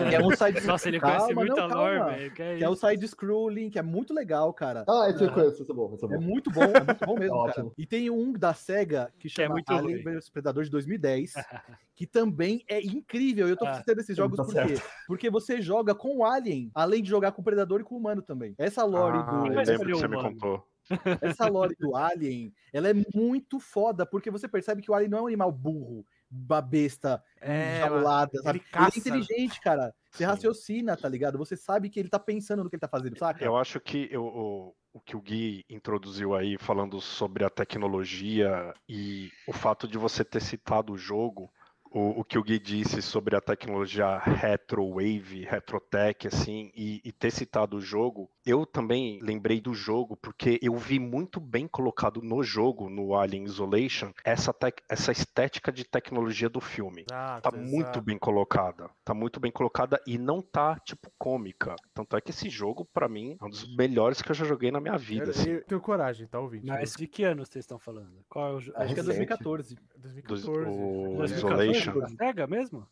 Que é um side Nossa, ele Calma, conhece não, muito a lore, calma. velho. Que é que é o isso? side scrolling, que é muito legal, cara. Ah, esse eu Aham. conheço, esse é bom, esse é É bom. muito bom, é muito bom mesmo, É cara. E tem um da SEGA que Que é chama muito Alien vs Predador de 2010, que também é incrível. Eu tô Ah, citando esses jogos tá por quê? Porque você joga com o Alien, além de jogar com o Predador e com o humano também. Essa lore Ah, do eu lembro que você me contou. Essa lore do Alien, ela é muito foda, porque você percebe que o Alien não é um animal burro, uma besta É, enjaulada, sabe? ele caça. é inteligente, cara. Você Sim. raciocina, tá ligado? Você sabe que ele tá pensando no que ele tá fazendo, saca? Eu acho que eu- o, o que o Gui introduziu aí, falando sobre a tecnologia e o fato de você ter citado o jogo, o, o que o Gui disse sobre a tecnologia retrowave, retrotech, assim, e, e ter citado o jogo, eu também lembrei do jogo porque eu vi muito bem colocado no jogo, no Alien Isolation, essa, tec- essa estética de tecnologia do filme. Exato, Tá muito exato. bem colocada. Tá muito bem colocada e não tá, tipo, cômica. Tanto é que esse jogo, pra mim, é um dos melhores que eu já joguei na minha vida. Eu, assim. eu tenho coragem, tá, ouvinte? Mas de que ano vocês estão falando? Qual é o jogo? Acho que é recente. 2014. Dos- 2014. o 2014. Isolation. Da SEGA mesmo?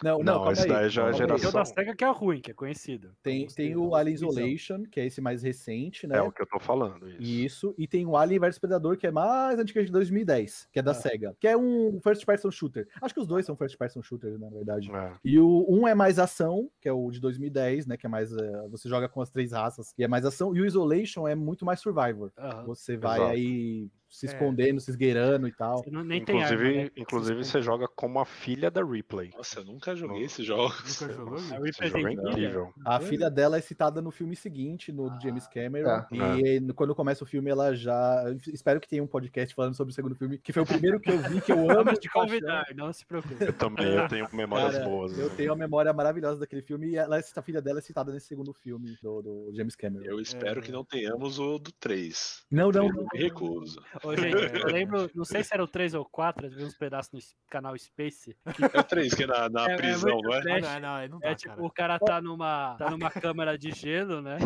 Não, não, Não, esse aí. daí já é calma aí. Tem o geração. da SEGA que é ruim, que é conhecido. Tem, tem o Alien. Isolation, que é esse mais recente, né? É o que eu tô falando. Isso. Isso, e tem o Alien vs Predador, que é mais antigo de 2010, que é da Ah. SEGA, que é um first person shooter. Acho que os dois são first person shooters, na verdade. É. E o um é mais ação, que é o de 2010, né? Que é mais. eh, você joga com as três raças, e é mais ação. E o Isolation é muito mais survivor. Você vai Exato. aí se É. escondendo, se esgueirando e tal. Você não, nem tem Inclusive, arma, né? inclusive você joga como a filha da Ripley. Nossa, eu nunca joguei Não. esses jogos. Nunca jogou? Nossa, A esse Ripley jogo é incrível. A filha dela é citada no filme seguinte, no do James Cameron. É. E quando começa o filme, ela já. Espero que tenha um podcast falando sobre o segundo filme, que foi o primeiro que eu vi, que eu amo. De convidar, não se preocupe. Eu também eu tenho memórias Cara, boas. Eu né? tenho uma memória maravilhosa daquele filme e ela, a filha dela é citada nesse segundo filme do, do James Cameron. Eu espero É. que não tenhamos o do 3. Não, não, Eu não. me recuso. Ô, gente, eu lembro, não sei se era o 3 ou 4, eu vi uns pedaços no canal Space. É o 3, que é na, na É- é prisão, muito não é? Ah, não, não, não dá, É tipo, cara. o cara tá numa, tá numa câmara de gelo, né?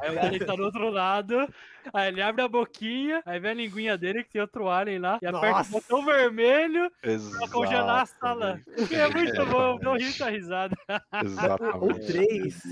Aí o alien tá do outro lado, aí ele abre a boquinha, aí vem a linguinha dele que tem outro alien lá, e aperta Nossa. o botão vermelho pra Exato. congelar a sala. Que é muito bom, eu dou muita risada. O Exatamente. 3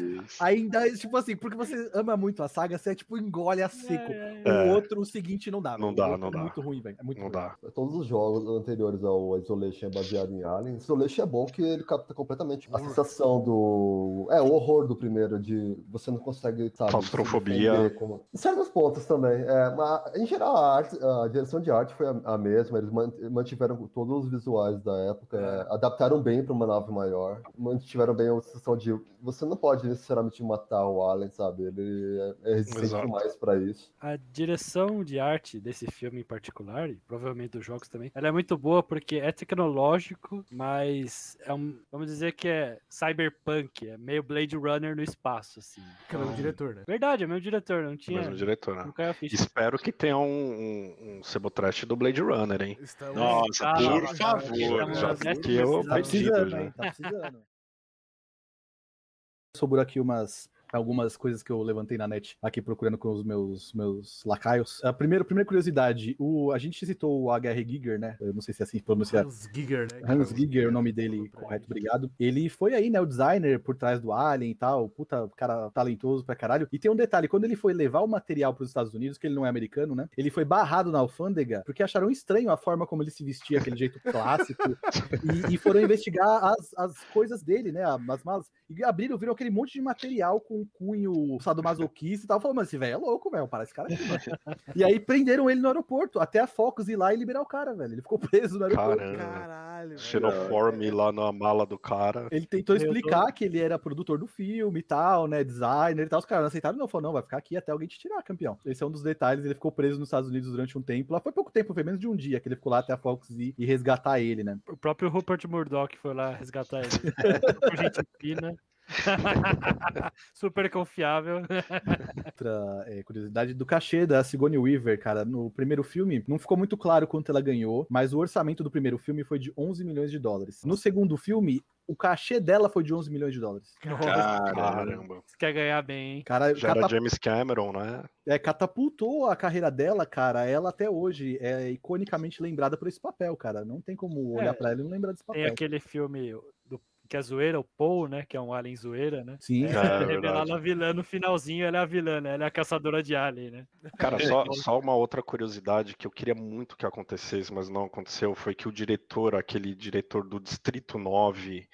ainda, é, tipo assim, porque você ama muito a saga, você é tipo engole a seco. É, O É. outro, o seguinte, não dá. Não O dá, outro não é dá. muito ruim, velho. É muito Não ruim. dá. Todos os jogos anteriores ao Isolation é baseado em Alien. Isolation é bom que ele capta completamente a sensação do. É, o horror do primeiro, de você não consegue, sabe? Claustrofobia. como- Em certos pontos também. É, mas, em geral, a, arte- a direção de arte foi a, a mesma. Eles man- mantiveram todos os visuais da época, é, adaptaram bem para uma nave maior, mantiveram bem a sensação de você não pode necessariamente matar o Alien, sabe? Ele é, é resistente Exato. demais para isso. A direção de arte desse filme em particular, e provavelmente dos jogos também, ela é muito boa porque é tecnológico, mas é um, vamos dizer que é cyberpunk, é meio Blade Runner no espaço, assim. Que é o mesmo Então, diretor, né? Verdade, é o mesmo diretor, não O tinha. mesmo diretor, né? Espero que tenha um, um, um Sebotrash do Blade Runner, hein? Estamos... Nossa, Ah, por favor. estamos já fiquei. Tá precisando, já. hein? Tá precisando. Sobrou aqui umas algumas coisas que eu levantei na net aqui procurando com os meus meus lacaios. A primeira, primeira curiosidade, o, a gente citou o H.R. Giger, né? Eu não sei se é assim que pronuncia. Hans Giger, né? Hans Giger, o nome dele correto, obrigado. Ele foi aí, né, o designer por trás do Alien e tal, puta cara talentoso pra caralho. E tem um detalhe, quando ele foi levar o material pros Estados Unidos, que ele não é americano, né, ele foi barrado na alfândega porque acharam estranho a forma como ele se vestia, aquele jeito clássico, e, e foram investigar as, as coisas dele, né, as malas, e abriram, viram aquele monte de material com cunho sadomasoquista e tal, falando, mas esse velho é louco, velho, para esse cara aqui, mano. E aí prenderam ele no aeroporto, até a Focus ir lá e liberar o cara, velho. Ele ficou preso no aeroporto. Caramba. Caralho, velho. Xenoforme lá na mala do cara. Ele tentou Eu tô- explicar que ele era produtor do filme e tal, né? Designer e tal. Os caras não aceitaram, não. Falou, não, vai ficar aqui até alguém te tirar, campeão. Esse é um dos detalhes. Ele ficou preso nos Estados Unidos durante um tempo. Lá foi pouco tempo, foi menos de um dia que ele ficou lá até a Fox ir, e resgatar ele, né? O próprio Rupert Murdoch foi lá resgatar ele. Fina. Super confiável. Outra é, curiosidade do cachê da Sigourney Weaver, cara. No primeiro filme, não ficou muito claro quanto ela ganhou, mas o orçamento do primeiro filme foi de 11 milhões de dólares. No segundo filme, o cachê dela foi de 11 milhões de dólares. Caramba. Caramba. Você quer ganhar bem, hein? Cara, Já era catap- James Cameron, né? é, catapultou a carreira dela, cara. Ela até hoje é iconicamente lembrada por esse papel, cara. Não tem como olhar É, pra ela e não lembrar desse Tem papel. aquele filme do, que é zoeira, o Paul, né? Que é um alien zoeira, né? Sim. É, É, revelar verdade. a vilã no finalzinho, ela é a vilã, né? Ela é a caçadora de alien, né? Cara, só, só uma outra curiosidade que eu queria muito que acontecesse, mas não aconteceu, foi que o diretor, aquele diretor do Distrito 9,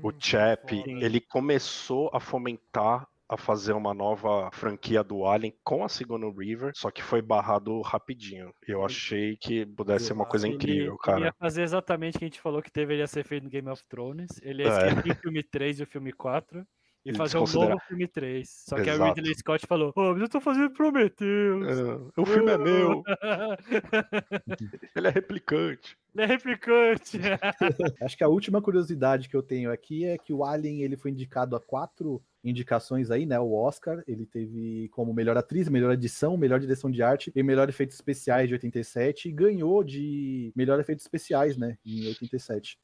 o Hum, que Chap, ele começou a fomentar a fazer uma nova franquia do Alien com a Sigourney River, só que foi barrado rapidinho. Eu achei que pudesse ser uma coisa Ele- incrível, Ele cara. ia fazer exatamente o que a gente falou que deveria ser feito no Game of Thrones. Ele ia É. escrever o filme 3 e o filme 4 e Ele fazer um novo filme 3. Só que a. Ridley Scott falou: Ô, mas eu tô fazendo Prometheus. É, o filme é meu, ele é replicante. Ele é replicante. Acho que a última curiosidade que eu tenho aqui é que o Alien ele foi indicado a quatro indicações aí, né? O Oscar, ele teve como melhor atriz, melhor edição, melhor direção de arte e melhor efeitos especiais de 87 e ganhou de melhor efeitos especiais, né? Em 87.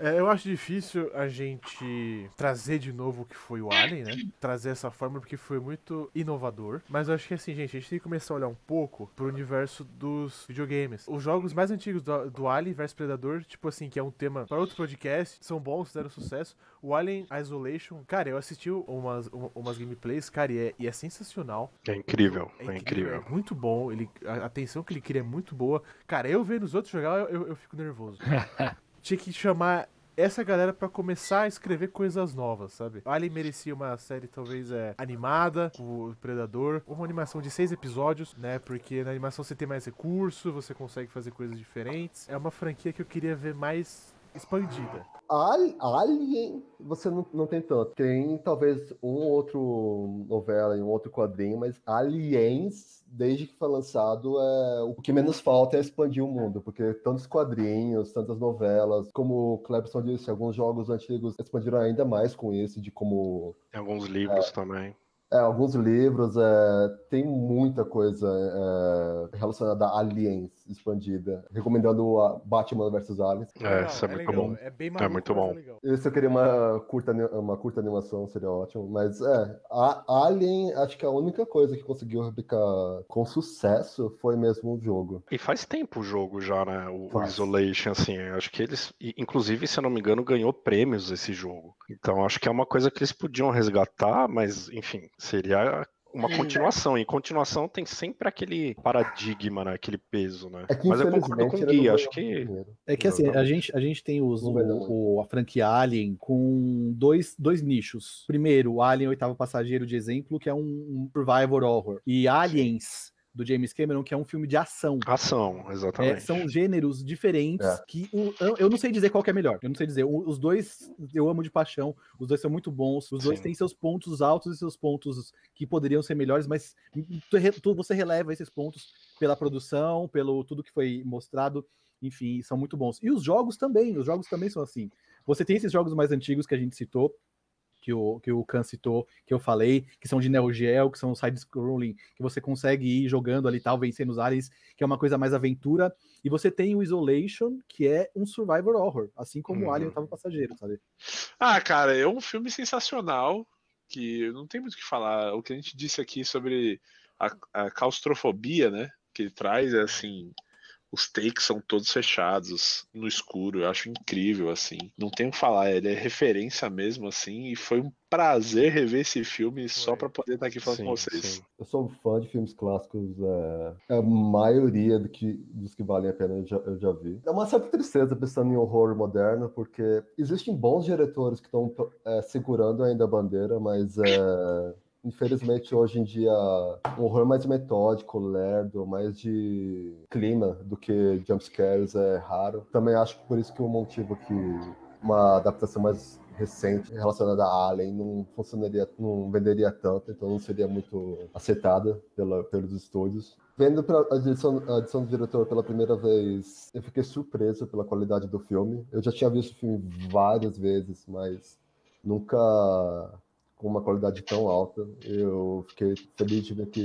É, eu acho difícil a gente trazer de novo o que foi o Alien, né? Trazer essa forma porque foi muito inovador. Mas eu acho que assim, gente, a gente tem que começar a olhar um pouco pro universo dos videogames. Os jogos mais antigos do, do Alien vs Predador, tipo assim, que é um tema para outro podcast, são bons, fizeram sucesso. O Alien Isolation, cara, eu assisti umas, uma- umas gameplays, cara, e é, e é sensacional. É incrível, é incrível. É muito bom. Ele, a atenção que ele cria é muito boa. Cara, eu vendo os outros jogar, eu, eu, eu fico nervoso. Tinha que chamar essa galera pra começar a escrever coisas novas, sabe? Alien merecia uma série talvez é, animada, o Predador, uma animação de seis episódios, né? Porque na animação você tem mais recurso, você consegue fazer coisas diferentes. É uma franquia que eu queria ver mais expandida. Ali- Alien, você não, não tem tanto. Tem talvez um outro novela e um outro quadrinho, mas Aliens, desde que foi lançado, é o que menos falta é expandir o mundo, porque tantos quadrinhos, tantas novelas, como o Clebson disse, alguns jogos antigos expandiram ainda mais com isso, de como Tem alguns livros também. é, alguns livros, é, tem muita coisa é, relacionada a aliens expandida. Recomendando a Batman vs Aliens. É, isso é muito legal. bom. É bem É maluco, muito mas bom. legal. Esse eu queria uma curta, uma curta animação, seria ótimo. Mas é, a Alien, acho que a única coisa que conseguiu replicar com sucesso foi mesmo o jogo. E faz tempo o jogo já, né? O, o. Isolation, assim. Acho que eles. Inclusive, se eu não me engano, ganhou prêmios esse jogo. Então acho que é uma coisa que eles podiam resgatar, mas, enfim, seria uma continuação. E continuação tem sempre aquele paradigma, né? Aquele peso, né? É que Mas eu concordo com o Gui, acho que. É que assim, a gente, a gente tem os, o, o- a franquia Alien com dois, dois nichos. Primeiro, o Alien Oitavo Passageiro de exemplo, que é um, um survival horror. E Aliens, do James Cameron, que é um filme de ação. Ação, exatamente. É, são gêneros diferentes É. que eu, não sei dizer qual é melhor. Eu não sei dizer. Os dois eu amo de paixão. Os dois são muito bons. Os dois Sim. têm seus pontos altos e seus pontos que poderiam ser melhores, mas tu- você releva esses pontos pela produção, pelo tudo que foi mostrado. Enfim, são muito bons. E os jogos também. Os jogos também são assim. Você tem esses jogos mais antigos que a gente citou. Que o, que o Khan citou, que eu falei, que são de Neo Geo, que são side-scrolling, que você consegue ir jogando ali e tal, vencendo os aliens, que é uma coisa mais aventura. E você tem o Isolation, que é um survivor horror, assim como o Uhum. Alien Oitavo Passageiro, sabe? Ah, cara, é um filme sensacional que não tem muito o que falar. O que a gente disse aqui sobre a, a claustrofobia, né? Que ele traz é assim. Os takes são todos fechados, no escuro, eu acho incrível, assim. Não tem o que falar, ele é referência mesmo, assim, e foi um prazer rever esse filme só pra poder estar aqui falando Sim, com vocês. sim. Eu sou fã de filmes clássicos, é, a maioria do que, dos que valem a pena eu já, eu já vi. É uma certa tristeza pensando em horror moderno, porque existem bons diretores que estão é, segurando ainda a bandeira, mas é, infelizmente hoje em dia um horror mais metódico, lerdo, mais de clima do que jumpscares é raro. Também acho que por isso que o motivo que uma adaptação mais recente relacionada a Alien não funcionaria, não venderia tanto, então não seria muito aceitada pela, pelos estúdios. Vendo a a edição do diretor pela primeira vez, eu fiquei surpreso pela qualidade do filme. Eu já tinha visto o filme várias vezes, mas nunca com uma qualidade tão alta. Eu fiquei feliz de ver que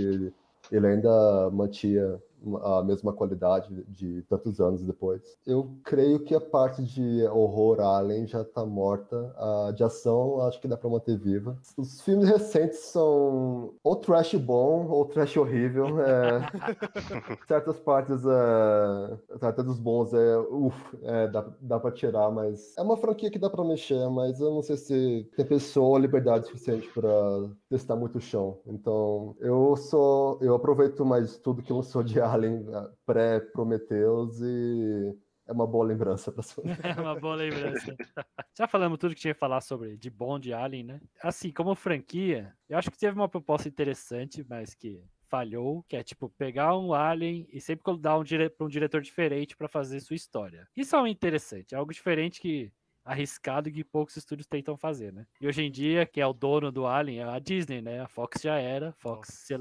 ele, ainda mantinha a mesma qualidade de tantos anos depois. Eu creio que a parte de horror alien já tá morta. A de ação acho que dá pra manter viva. Os filmes recentes são ou trash bom ou trash horrível. É... Certas partes, é... até dos bons, é... É, dá, dá pra tirar, mas é uma franquia que dá pra mexer, mas eu não sei se tem pessoa ou liberdade suficiente pra testar muito o chão. Então, eu sou. Eu aproveito mais tudo que lançou de Alien eh, pré-Prometheus e é uma boa lembrança pra sua. É uma boa lembrança. Já falamos tudo que tinha que falar sobre de bom de Alien, né? Assim, como franquia, eu acho que teve uma proposta interessante, mas que falhou, que é tipo pegar um Alien e sempre dar um dire... para um diretor diferente para fazer sua história. Isso é interessante, é algo diferente que arriscado que poucos estúdios tentam fazer, né? E hoje em dia, quem é o dono do Alien é a Disney, né? A Fox já era, Fox se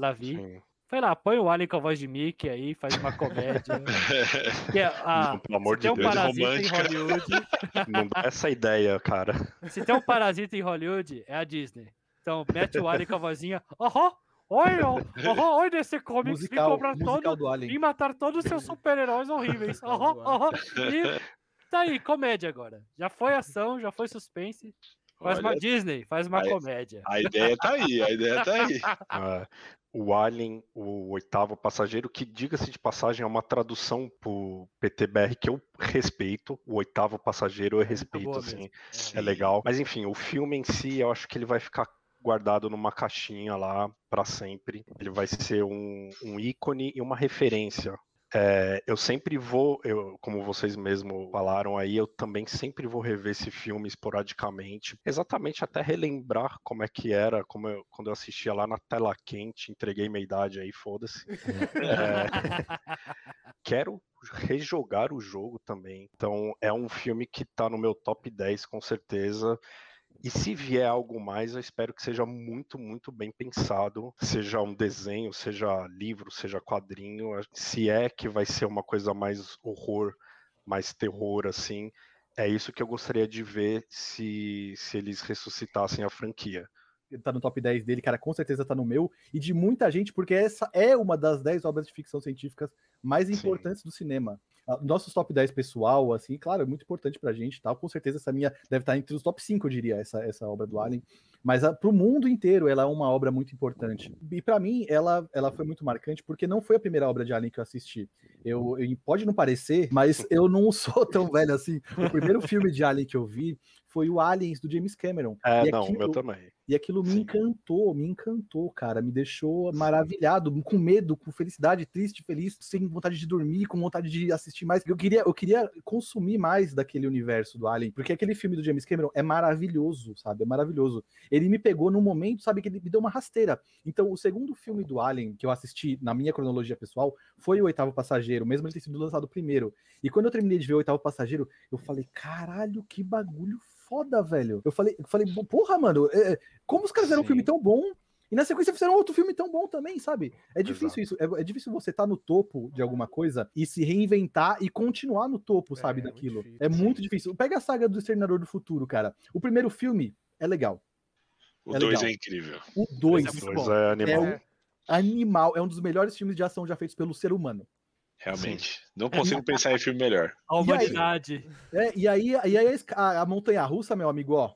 Foi lá, põe o Alien com a voz de Mickey aí, faz uma comédia. que é a, Não, pelo amor se tem de um Deus, parasita em. Hollywood, Não dá essa ideia, cara. se tem um parasita em Hollywood, é a Disney. Então, mete o Alien com a vozinha. Aham, olha, aham, olha desse comics vim comprar musical todo. Vim matar todos os seus super-heróis horríveis. Aham, aham. E tá aí, comédia agora. Já foi ação, já foi suspense. Faz uma Olha, Disney, faz uma aí- comédia. a ideia tá aí, a ideia tá aí. Ah, o Alien, o oitavo passageiro, que diga-se de passagem, é uma tradução pro PTBR que eu respeito. O oitavo passageiro eu respeito, boa assim, mesmo. é legal. Mas enfim, o filme em si, eu acho que ele vai ficar guardado numa caixinha lá para sempre. Ele vai ser um, um ícone e uma referência. É, eu sempre vou, eu, como vocês mesmo falaram aí, eu também sempre vou rever esse filme esporadicamente, exatamente até relembrar como é que era, como eu- quando eu assistia lá na tela quente, entreguei minha idade aí, foda-se. É, quero rejogar o jogo também. Então é um filme que tá no meu top 10 com certeza. E se vier algo mais, eu espero que seja muito, muito bem pensado. Seja um desenho, seja livro, seja quadrinho. Se é que vai ser uma coisa mais horror, mais terror, assim, é isso que eu gostaria de ver se, se eles ressuscitassem a franquia. tá no top 10 dele, cara, com certeza tá no meu, e de muita gente, porque essa é uma das 10 obras de ficção científicas mais Sim. importantes do cinema. Ah, Nossos top 10 pessoal, assim, claro, é muito importante pra gente, tal. Com certeza essa minha deve estar entre os top 5, eu diria, essa, essa obra do Alien. Mas a, pro mundo inteiro ela é uma obra muito importante. E pra mim ela, ela foi muito marcante porque não foi a primeira obra de Alien que eu assisti. Eu, eu- pode não parecer, mas eu não sou tão velho assim. O primeiro filme de Alien que eu vi foi o Aliens do James Cameron. É, E não, o aquilo- meu também. e aquilo me Sim. encantou, me encantou, cara. Me deixou maravilhado, com medo, com felicidade, triste, feliz, sem vontade de dormir, com vontade de assistir mais. Eu queria, eu queria consumir mais daquele universo do Alien, porque aquele filme do James Cameron é maravilhoso, sabe? É maravilhoso. Ele me pegou num momento, sabe, que ele me deu uma rasteira. Então, o segundo filme do Alien que eu assisti na minha cronologia pessoal foi o Oitavo Passageiro, mesmo ele ter sido lançado primeiro. E quando eu terminei de ver o Oitavo Passageiro, eu falei, caralho, que bagulho foda, velho. Eu falei, eu falei porra, mano, é, como os caras fizeram um filme tão bom e na sequência fizeram outro filme tão bom também, sabe? É difícil isso. É, é difícil você estar no topo de alguma coisa e se reinventar e continuar no topo, É, sabe, é muito daquilo. difícil. É muito difícil. Pega a saga do Exterminador do Futuro, cara. O primeiro filme é legal. O É 2 legal. é incrível. O 2 é é é animal. um animal, é um dos melhores filmes de ação já feitos pelo ser humano. Realmente. Não consigo pensar em filme melhor. A E aí? humanidade. É, e aí, e aí a a, montanha russa, meu amigo, ó,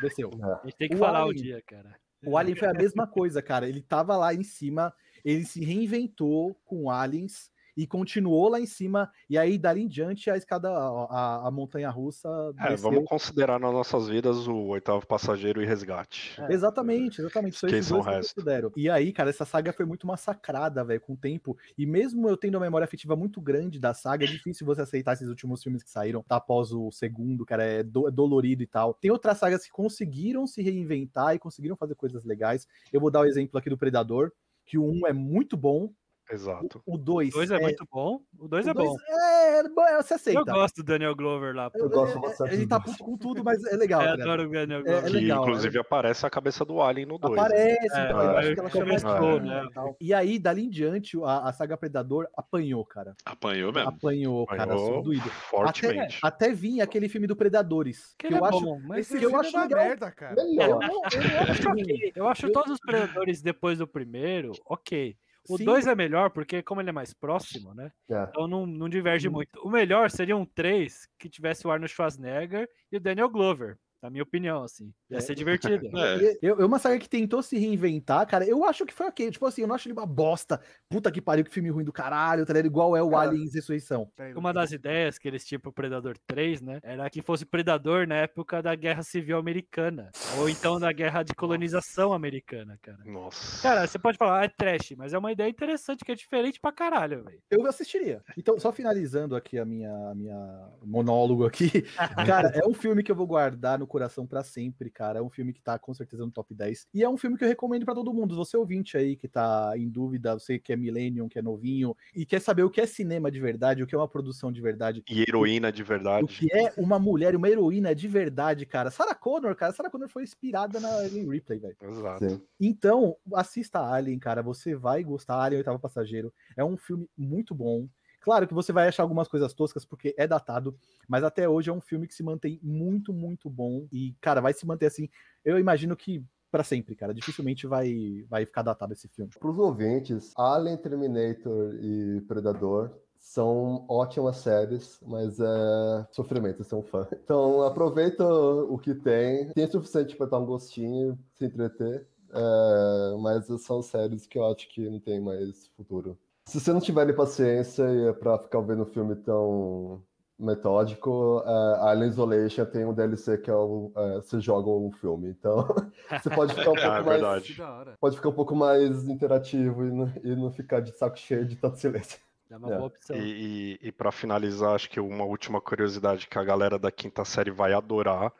desceu. A gente tem que O falar o Alien. dia, cara. O Alien foi a mesma coisa, cara. Ele tava lá em cima, ele se reinventou com Aliens e continuou lá em cima. E aí, dali em diante, a escada, a, a- montanha russa. É, vamos considerar nas nossas vidas o oitavo passageiro e resgate. É. Exatamente, exatamente. São esses Esqueçam dois o que eu resto. considero. E aí, cara, essa saga foi muito massacrada, velho, com o tempo. E mesmo eu tendo uma memória afetiva muito grande da saga, é difícil você aceitar esses últimos filmes que saíram tá, após o segundo, cara, é, do- é dolorido e tal. Tem outras sagas que conseguiram se reinventar e conseguiram fazer coisas legais. Eu vou dar o exemplo aqui do Predador, que o 1 é muito bom, Exato. o 2 O 2 é, muito bom. O 2 é bom. É, é bom, você Eu aceita. gosto do Daniel Glover lá. Eu gosto bastante Ele tá puto com tudo, mas é legal. Eu tá ligado? adoro o Daniel É, Glover. é que legal, inclusive aparece a cabeça do Alien no 2. Aparece, É, então, eu é, acho que ela chama começou, de- né? e aí, dali em diante, a, a saga Predador apanhou, cara. Apanhou mesmo. Apanhou, cara, sou doído. Até, fortemente. até vinha aquele filme do Predadores. Que Que, eu é acho. bom, mas Esse que eu acho é merda, cara. Eu eu Eu. Eu acho todos os Predadores depois do primeiro, ok. O Sim. 2 é melhor, porque como ele é mais próximo, né? É. Então não, não diverge Hum. muito. O melhor seria um 3 que tivesse o Arnold Schwarzenegger e o Daniel Glover, na minha opinião, assim. Ia É. ser divertido. É. Eu, eu, uma saga que tentou se reinventar, cara, eu acho que foi ok. Tipo assim, eu não acho ele uma bosta. Puta que pariu, que filme ruim do caralho, tá ligado? Igual é o Cara, Aliens Ressurreição. Peraí, Uma das ideias que eles tinham pro Predador 3, né? Era que fosse Predador na época da Guerra Civil Americana. Ou então da Guerra de Colonização Americana, cara. Nossa. Cara, você pode falar, ah, é trash, mas é uma ideia interessante que é diferente pra caralho, velho. Eu assistiria. Então, só finalizando aqui a minha, a minha monólogo aqui, cara, é um filme que eu vou guardar no coração pra sempre, cara. É um filme que tá com certeza no top 10. E é um filme que eu recomendo pra todo mundo. Você ouvinte aí que tá em dúvida, você que é millennium, que é novinho e quer saber o que é cinema de verdade, o que é uma produção de verdade, E heroína de o verdade. que é uma mulher, uma heroína de verdade, cara. Sarah Connor, cara. Sarah Connor foi inspirada na Ellen Ripley, velho. Exato. Sim. Então, assista Alien, cara. Você vai gostar. Alien Oitavo Passageiro. É um filme muito bom. Claro que você vai achar algumas coisas toscas porque é datado, mas até hoje é um filme que se mantém muito, muito bom. E, cara, vai se manter assim. Eu imagino que pra sempre, cara. Dificilmente vai, vai ficar datado esse filme. Para os ouvintes, Alien, Terminator e Predador são ótimas séries, mas é sofrimento ser um fã. Então aproveita o que tem, tem o suficiente para dar um gostinho, se entreter, é, mas são séries que eu acho que não tem mais futuro. Se você não tiver paciência e é para ficar vendo um filme tão metódico, é, Alien Isolation tem um DLC que é o é, você joga o filme, então você pode ficar um pouco É mais verdade. Pode ficar um pouco mais interativo e não, e não ficar de saco cheio de tanto silêncio. É uma É. boa opção. E, e, e para finalizar, acho que uma última curiosidade que a galera da quinta série vai adorar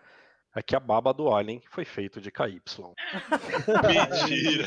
é que a baba do Alien foi feito de KY. Mentira.